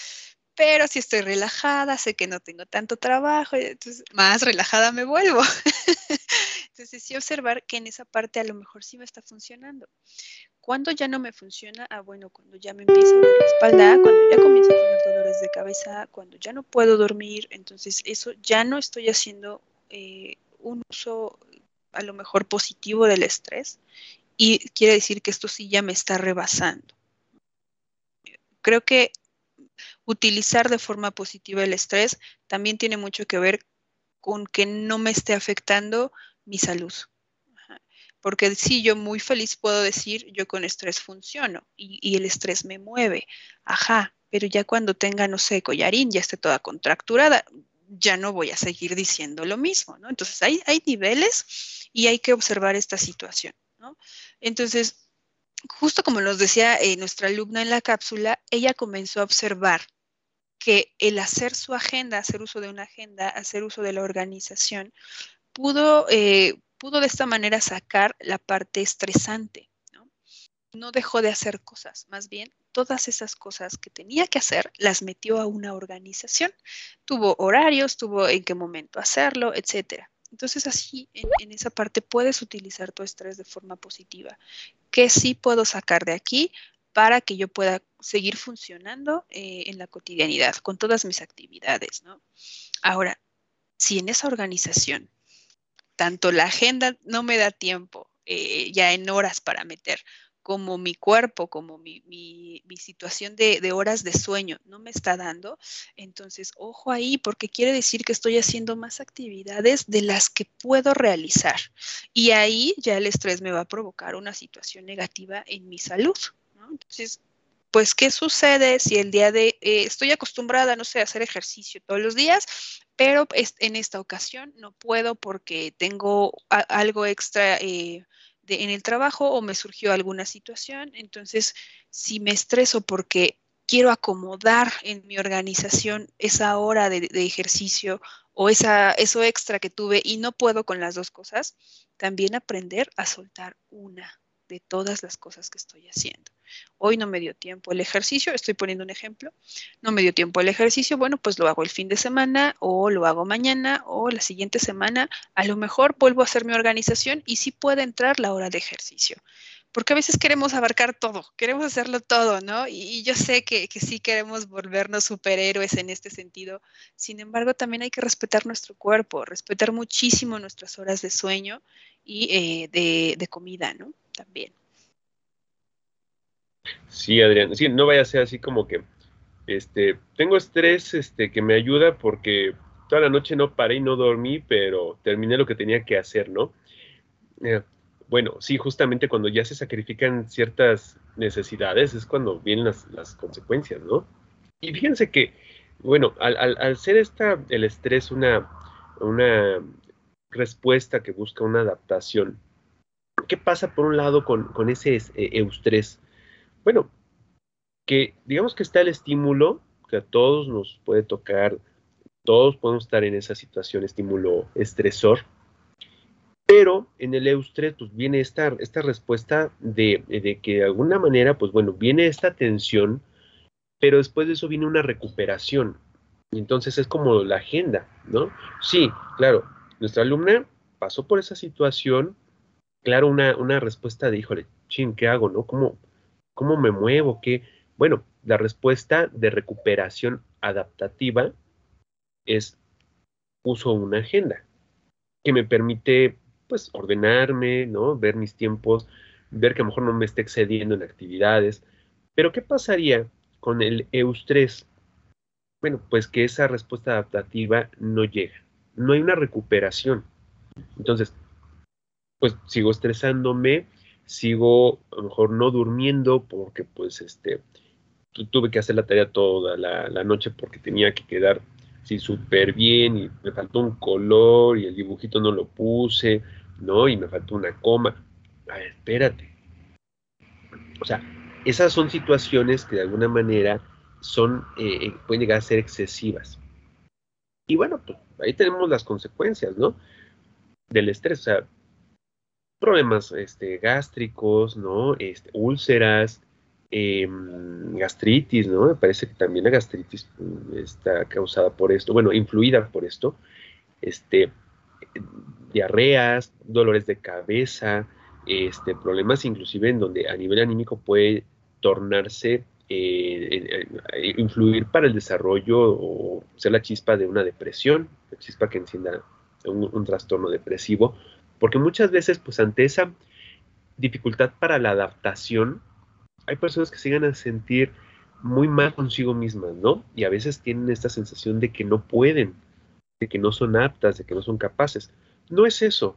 Pero si estoy relajada, sé que no tengo tanto trabajo, entonces más relajada me vuelvo. entonces sí observar que en esa parte a lo mejor sí me está funcionando. Cuando ya no me funciona? Ah, bueno, cuando ya me empieza a doler la espalda, cuando ya comienzo a tener dolores de cabeza, cuando ya no puedo dormir, entonces eso ya no estoy haciendo eh, un uso a lo mejor positivo del estrés y quiere decir que esto sí ya me está rebasando. Creo que utilizar de forma positiva el estrés también tiene mucho que ver con que no me esté afectando mi salud. Porque sí, yo muy feliz puedo decir, yo con estrés funciono y, y, el estrés me mueve. Ajá, pero ya cuando tenga, no sé, collarín, ya esté toda contracturada, ya no voy a seguir diciendo lo mismo, ¿no? Entonces hay, niveles y hay que observar esta situación, ¿no? Entonces, justo como nos decía eh, nuestra alumna en la cápsula, ella comenzó a observar que el hacer su agenda, hacer uso de una agenda, hacer uso de la organización, pudo, eh, pudo de esta manera sacar la parte estresante, ¿no? No dejó de hacer cosas, más bien todas esas cosas que tenía que hacer, las metió a una organización. Tuvo horarios, tuvo en qué momento hacerlo, etcétera. Entonces así en, esa parte puedes utilizar tu estrés de forma positiva. ¿Qué sí puedo sacar de aquí para que yo pueda seguir funcionando eh, en la cotidianidad con todas mis actividades? ¿no? Ahora, si en esa organización tanto la agenda no me da tiempo eh, ya en horas para meter como mi cuerpo, como mi, situación de, horas de sueño no me está dando, entonces ojo ahí porque quiere decir que estoy haciendo más actividades de las que puedo realizar. Y ahí ya el estrés me va a provocar una situación negativa en mi salud. Entonces, pues, ¿qué sucede si el día de, eh, estoy acostumbrada, no sé, a hacer ejercicio todos los días, pero en esta ocasión no puedo porque tengo algo extra. Eh, en el trabajo o me surgió alguna situación. Entonces, si me estreso porque quiero acomodar en mi organización esa hora de, ejercicio o esa, eso extra que tuve y no puedo con las dos cosas, también aprender a soltar una de todas las cosas que estoy haciendo. Hoy no me dio tiempo el ejercicio, estoy poniendo un ejemplo, no me dio tiempo el ejercicio, bueno, pues lo hago el fin de semana o lo hago mañana o la siguiente semana, a lo mejor vuelvo a hacer mi organización y sí puede entrar la hora de ejercicio porque a veces queremos abarcar todo, queremos hacerlo todo, ¿no? Y, yo sé que, sí queremos volvernos superhéroes en este sentido, sin embargo también hay que respetar nuestro cuerpo, respetar muchísimo nuestras horas de sueño y eh, de, comida, ¿no? También. Sí, Adrián, sí, no vaya a ser así como que, este, tengo estrés, este, que me ayuda porque toda la noche no paré y no dormí, pero terminé lo que tenía que hacer, ¿no? Eh, bueno, sí, justamente cuando ya se sacrifican ciertas necesidades es cuando vienen las, consecuencias, ¿no? Y fíjense que, bueno, al, ser esta, el estrés una, una respuesta que busca una adaptación, ¿qué pasa por un lado con, ese eh, eustrés? Bueno, que digamos que está el estímulo, que a todos nos puede tocar, todos podemos estar en esa situación, estímulo estresor, pero en el eustre, pues viene esta, esta respuesta de, que de alguna manera, pues bueno, viene esta tensión, pero después de eso viene una recuperación. Entonces es como la agenda, ¿no? Sí, claro, nuestra alumna pasó por esa situación, claro, una, una respuesta de, híjole, chin, ¿qué hago, no? ¿Cómo, cómo me muevo? ¿Qué? Bueno, la respuesta de recuperación adaptativa es uso una agenda que me permite pues ordenarme, ¿no? Ver mis tiempos, ver que a lo mejor no me esté excediendo en actividades. Pero ¿qué pasaría con el eustrés? Bueno, pues que esa respuesta adaptativa no llega. No hay una recuperación. Entonces, pues sigo estresándome, sigo a lo mejor no durmiendo porque pues este tuve que hacer la tarea toda la, la noche porque tenía que quedar sí súper bien y me faltó un color y el dibujito no lo puse ¿no? Y me falta una coma. A ver, espérate. O sea, esas son situaciones que de alguna manera son, eh, eh, pueden llegar a ser excesivas. Y bueno, pues ahí tenemos las consecuencias, ¿no? Del estrés, o sea, problemas este, gástricos, ¿no? Este, úlceras, em, gastritis, ¿no? Me parece que también la gastritis mm, está causada por esto, bueno, influida por esto, este, diarreas, dolores de cabeza, este, problemas inclusive en donde a nivel anímico puede tornarse, eh, influir para el desarrollo o ser la chispa de una depresión, la chispa que encienda un, trastorno depresivo, porque muchas veces pues ante esa dificultad para la adaptación, hay personas que llegan a sentir muy mal consigo mismas, ¿no? Y a veces tienen esta sensación de que no pueden, de que no son aptas, de que no son capaces. No es eso.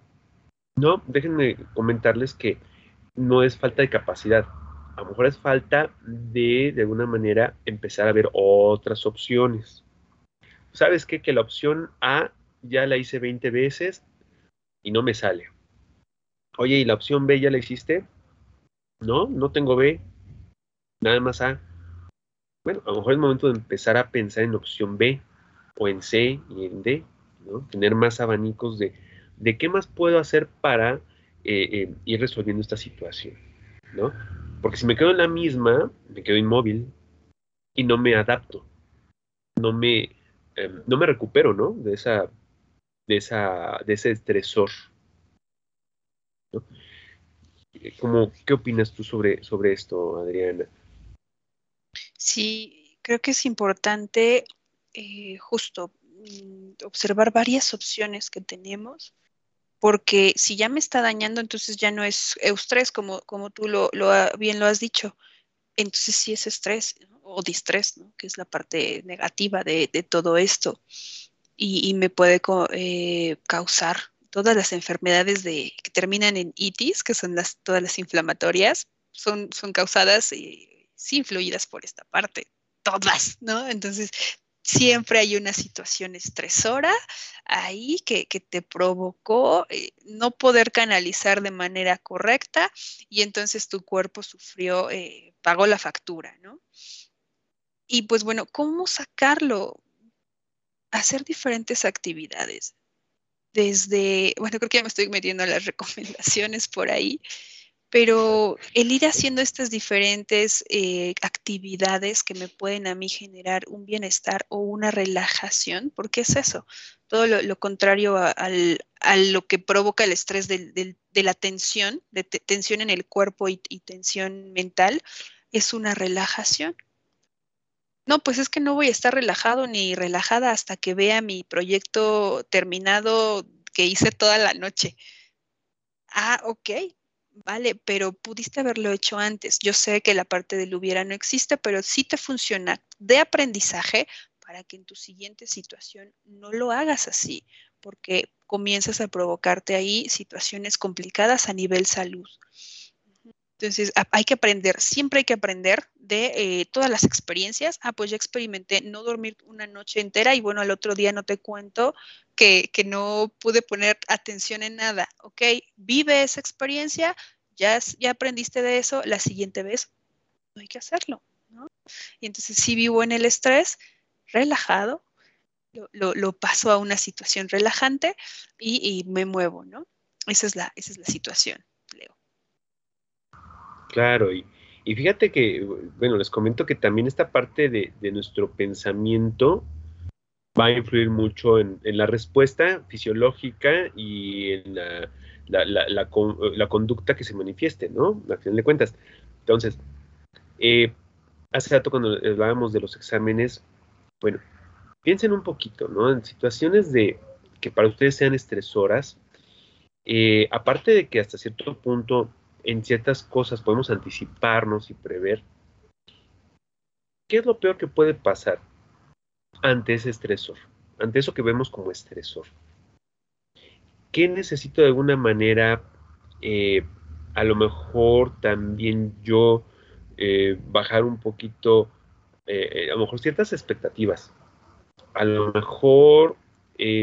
No, déjenme comentarles que no es falta de capacidad. A lo mejor es falta de, de alguna manera, empezar a ver otras opciones. ¿Sabes qué? Que la opción A ya la hice 20 veces y no me sale. Oye, ¿y la opción B ya la hiciste? No, no tengo B. Nada más A. Bueno, a lo mejor es momento de empezar a pensar en opción B o en C y en D, ¿no? Tener más abanicos de, de qué más puedo hacer para eh, eh, ir resolviendo esta situación, ¿no? Porque si me quedo en la misma, me quedo inmóvil y no me adapto, no me, em, no me recupero, ¿no? De esa, de esa, de ese estresor. ¿no? ¿Qué opinas tú sobre, sobre esto, Adriana? Sí, creo que es importante eh, justo mm, observar varias opciones que tenemos porque si ya me está dañando, entonces ya no es eustrés, como, como tú lo, bien lo has dicho. Entonces sí es estrés o distrés, ¿no? que es la parte negativa de, todo esto. Y, me puede eh, causar todas las enfermedades de, que terminan en itis, que son las, todas las inflamatorias, son, son causadas y sí influidas por esta parte todas, ¿no? Entonces, siempre hay una situación estresora ahí que, te provocó eh, no poder canalizar de manera correcta y entonces tu cuerpo sufrió, eh, pagó la factura, ¿no? Y pues bueno, ¿cómo sacarlo? Hacer diferentes actividades. Desde, bueno, creo que ya me estoy metiendo las recomendaciones por ahí, pero el ir haciendo estas diferentes eh, actividades que me pueden a mí generar un bienestar o una relajación, porque es eso, todo lo, contrario a, lo que provoca el estrés de, la tensión, de tensión en el cuerpo y tensión mental, es una relajación. No, pues es que no voy a estar relajado ni relajada hasta que vea mi proyecto terminado que hice toda la noche. Ah, ok, vale, pero pudiste haberlo hecho antes. Yo sé que la parte del hubiera no existe, pero sí te funciona de aprendizaje para que en tu siguiente situación no lo hagas así, porque comienzas a provocarte ahí situaciones complicadas a nivel salud. Entonces, hay que aprender, siempre hay que aprender de eh, todas las experiencias. Ah, pues ya experimenté no dormir una noche entera y bueno, al otro día no te cuento que, no pude poner atención en nada. Ok, vive esa experiencia, ya, ya aprendiste de eso, la siguiente vez no hay que hacerlo. ¿no? Y entonces, si vivo en el estrés, relajado, lo, paso a una situación relajante y, me muevo, ¿no? Esa es la, esa es la situación. Claro, y, fíjate que, bueno, les comento que también esta parte de, nuestro pensamiento va a influir mucho en, la respuesta fisiológica y en la, conducta que se manifieste, ¿no? A final de cuentas. Entonces, eh, hace rato cuando hablábamos de los exámenes, bueno, piensen un poquito, ¿no? En situaciones de que para ustedes sean estresoras, eh, aparte de que hasta cierto punto en ciertas cosas podemos anticiparnos y prever. ¿Qué es lo peor que puede pasar ante ese estresor? Ante eso que vemos como estresor. ¿Qué necesito de alguna manera, eh, a lo mejor también yo eh, bajar un poquito, eh, a lo mejor ciertas expectativas? A lo mejor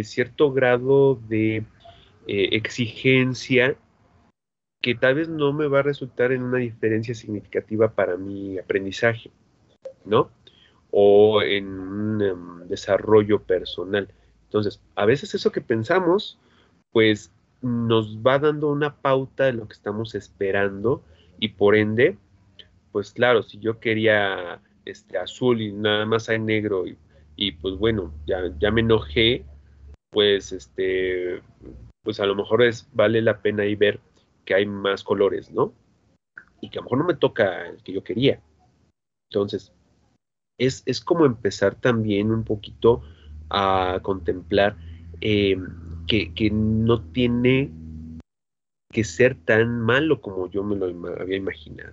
cierto grado de exigencia que tal vez no me va a resultar en una diferencia significativa para mi aprendizaje, ¿no? O en un em, desarrollo personal. Entonces, a veces eso que pensamos, pues nos va dando una pauta de lo que estamos esperando y por ende, pues claro, si yo quería este azul y nada más hay negro y, y pues bueno, ya, ya me enojé, pues este, pues a lo mejor es, vale la pena ahí ver que hay más colores, ¿no? Y que a lo mejor no me toca el que yo quería. Entonces, es, como empezar también un poquito a contemplar em, que, no tiene que ser tan malo como yo me lo había imaginado.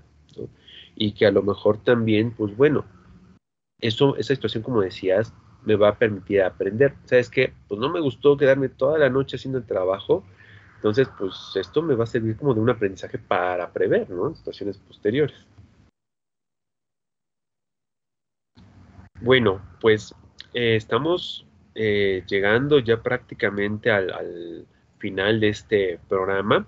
Y que a lo mejor también, pues bueno, eso, esa situación, como decías, me va a permitir aprender. ¿Sabes qué? Pues no me gustó quedarme toda la noche haciendo el trabajo, entonces, pues esto me va a servir como de un aprendizaje para prever, ¿no? Situaciones posteriores. Bueno, pues eh, estamos eh, llegando ya prácticamente al, final de este programa.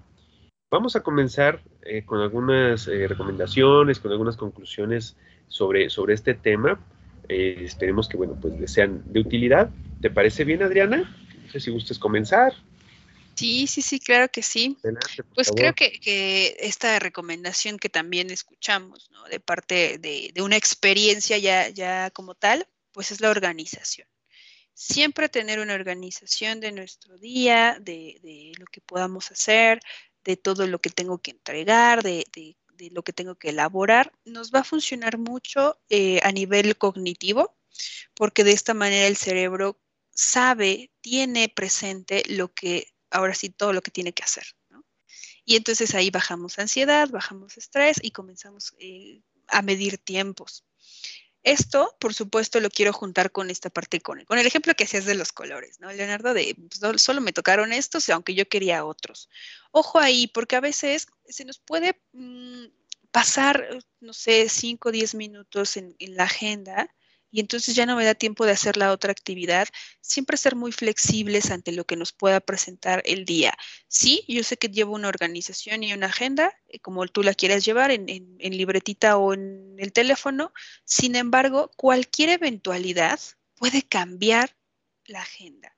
Vamos a comenzar eh, con algunas recomendaciones, con algunas conclusiones sobre, sobre este tema. esperemos que, bueno, pues les sean de utilidad. ¿Te parece bien, Adriana? No sé si gustes comenzar. Sí, sí, sí, claro que sí. pues creo que, esta recomendación que también escuchamos, ¿no? De parte de, una experiencia ya, ya como tal, pues es la organización. Siempre tener una organización de nuestro día, de, lo que podamos hacer, de todo lo que tengo que entregar, de, lo que tengo que elaborar, nos va a funcionar mucho eh, a nivel cognitivo, porque de esta manera el cerebro sabe, tiene presente lo que ahora sí todo lo que tiene que hacer. ¿no? Y entonces ahí bajamos ansiedad, bajamos estrés y comenzamos eh, a medir tiempos. Esto, por supuesto, lo quiero juntar con esta parte, con, con el ejemplo que hacías de los colores, ¿no? Leonardo, de pues, solo me tocaron estos, aunque yo quería otros. Ojo ahí, porque a veces se nos puede mm, pasar, no sé, 5 o 10 minutos en, en la agenda y entonces ya no me da tiempo de hacer la otra actividad, siempre ser muy flexibles ante lo que nos pueda presentar el día. Sí, yo sé que llevo una organización y una agenda, eh, como tú la quieras llevar en, libretita o en el teléfono, sin embargo, cualquier eventualidad puede cambiar la agenda.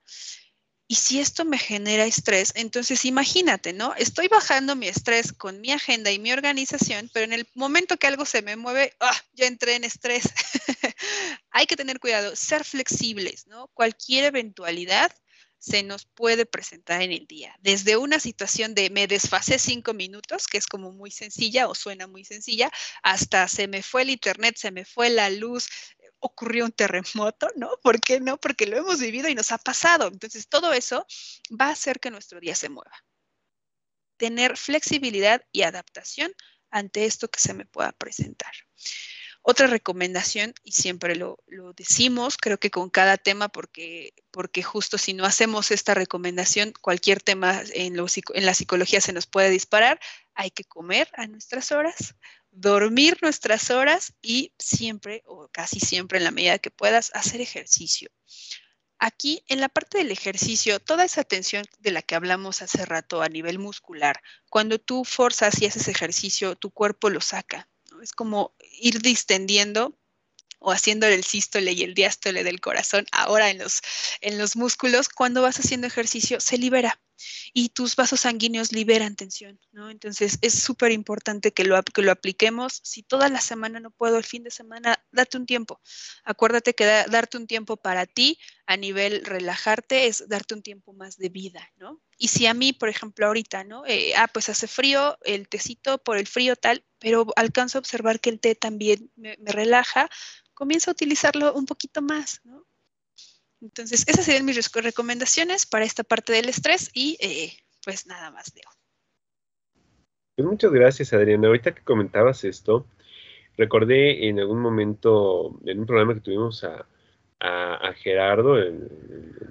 Y si esto me genera estrés, entonces imagínate, ¿no? Estoy bajando mi estrés con mi agenda y mi organización, pero en el momento que algo se me mueve, ¡ah! Ya entré en estrés. Hay que tener cuidado, ser flexibles, ¿no? Cualquier eventualidad se nos puede presentar en el día. Desde una situación de me desfasé cinco minutos, que es como muy sencilla o suena muy sencilla, hasta se me fue el internet, se me fue la luz, ocurrió un terremoto, ¿no? ¿Por qué no? Porque lo hemos vivido y nos ha pasado. Entonces, todo eso va a hacer que nuestro día se mueva. Tener flexibilidad y adaptación ante esto que se me pueda presentar. Otra recomendación, y siempre lo, decimos, creo que con cada tema, porque, porque justo si no hacemos esta recomendación, cualquier tema en, en la psicología se nos puede disparar, hay que comer a nuestras horas, dormir nuestras horas y siempre o casi siempre en la medida que puedas hacer ejercicio. Aquí, en la parte del ejercicio, toda esa tensión de la que hablamos hace rato a nivel muscular, cuando tú forzas y haces ejercicio, tu cuerpo lo saca. Es como ir distendiendo o haciéndole el sístole y el diástole del corazón ahora en los, en los músculos, cuando vas haciendo ejercicio se libera y tus vasos sanguíneos liberan tensión, ¿no? Entonces es súper importante que lo, que lo apliquemos. Si toda la semana no puedo, el fin de semana, date un tiempo. Acuérdate que darte un tiempo para ti a nivel relajarte es darte un tiempo más de vida, ¿no? Y si a mí, por ejemplo, ahorita, ¿no? Eh, ah, pues hace frío, el tecito por el frío tal, pero alcanzo a observar que el té también me relaja, comienza a utilizarlo un poquito más, ¿no? Entonces, esas serían mis recomendaciones para esta parte del estrés y eh, pues nada más, Leo. Pues muchas gracias, Adriana. Ahorita que comentabas esto, recordé en algún momento, en un programa que tuvimos a, Gerardo, en,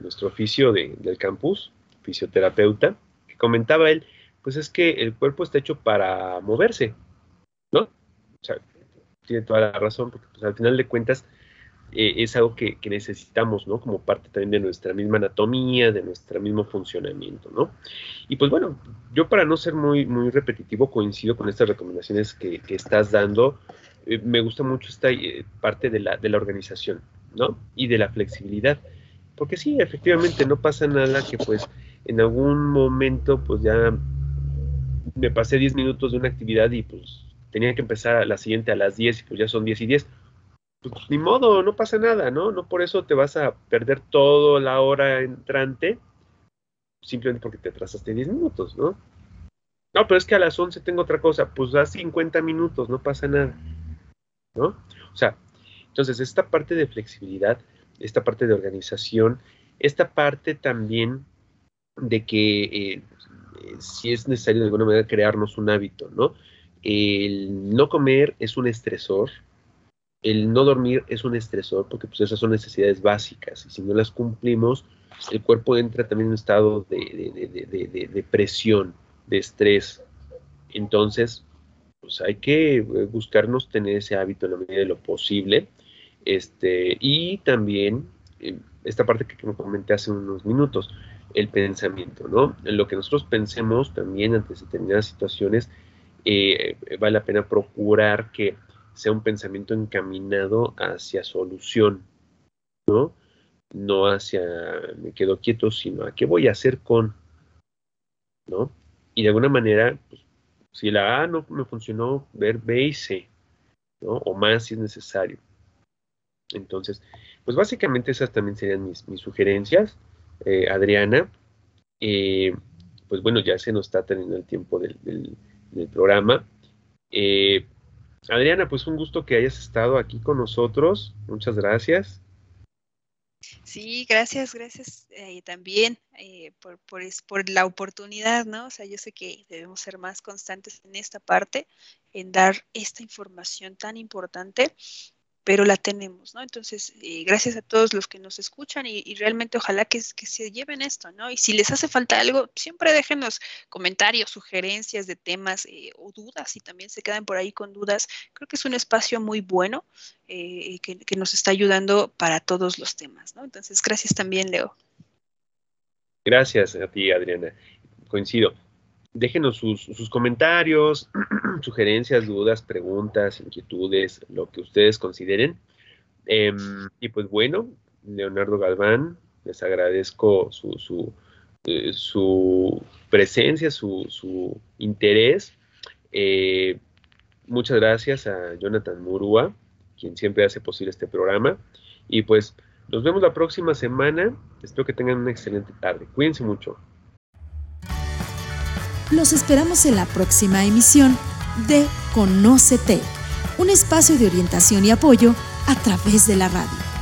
nuestro oficio del campus, fisioterapeuta, que comentaba él, pues es que el cuerpo está hecho para moverse, ¿no? O sea, tiene toda la razón, porque pues, al final de cuentas eh, es algo que, necesitamos, ¿no? Como parte también de nuestra misma anatomía, de nuestro mismo funcionamiento, ¿no? Y pues bueno, yo para no ser muy, muy repetitivo coincido con estas recomendaciones que, estás dando. Eh, me gusta mucho esta eh, parte de la, de la organización, ¿no? Y de la flexibilidad. Porque sí, efectivamente, no pasa nada que pues en algún momento pues ya me pasé 10 minutos de una actividad y pues tenía que empezar la siguiente a las 10 y pues ya son 10 y 10 pues, ni modo, no pasa nada, ¿no? No por eso te vas a perder toda la hora entrante, simplemente porque te atrasaste 10 minutos, ¿no? No, pero es que a las 11 tengo otra cosa, pues da 50 minutos, no pasa nada, ¿no? O sea, entonces esta parte de flexibilidad, esta parte de organización, esta parte también de que eh, si es necesario de alguna manera crearnos un hábito, ¿no? El no comer es un estresor, el no dormir es un estresor porque pues esas son necesidades básicas y si no las cumplimos, el cuerpo entra también en un estado de, presión, de estrés. Entonces, pues hay que buscarnos tener ese hábito en la medida de lo posible. Este, y también eh, esta parte que me comenté hace unos minutos, el pensamiento, ¿no? Lo que nosotros pensemos también ante determinadas situaciones, eh, vale la pena procurar que sea un pensamiento encaminado hacia solución, ¿no? No hacia me quedo quieto, sino a qué voy a hacer con, ¿no? Y de alguna manera, pues, si la A no me funcionó, ver B y C, ¿no? O más si es necesario. Entonces, pues básicamente esas también serían mis, sugerencias, eh, Adriana. Eh, pues bueno, ya se nos está teniendo el tiempo del, del programa. Eh, Adriana, pues un gusto que hayas estado aquí con nosotros. Muchas gracias. Sí, gracias, gracias eh, también eh, por, por, por, la oportunidad, ¿no? O sea, yo sé que debemos ser más constantes en esta parte, en dar esta información tan importante pero la tenemos, ¿no? Entonces, eh, gracias a todos los que nos escuchan y, realmente ojalá que, se lleven esto, ¿no? Y si les hace falta algo, siempre déjenos comentarios, sugerencias de temas eh, o dudas, si también se quedan por ahí con dudas. Creo que es un espacio muy bueno eh, que, que, nos está ayudando para todos los temas, ¿no? Entonces, gracias también, Leo. Gracias a ti, Adriana. Coincido déjenos sus, comentarios, sugerencias, dudas, preguntas, inquietudes, lo que ustedes consideren. Em, y pues bueno, Leonardo Galván, les agradezco su, eh, su presencia, su, su interés. Eh, muchas gracias a Jonathan Murúa, quien siempre hace posible este programa. Y pues nos vemos la próxima semana. Espero que tengan una excelente tarde. Cuídense mucho. Los esperamos en la próxima emisión de Conócete, un espacio de orientación y apoyo a través de la radio.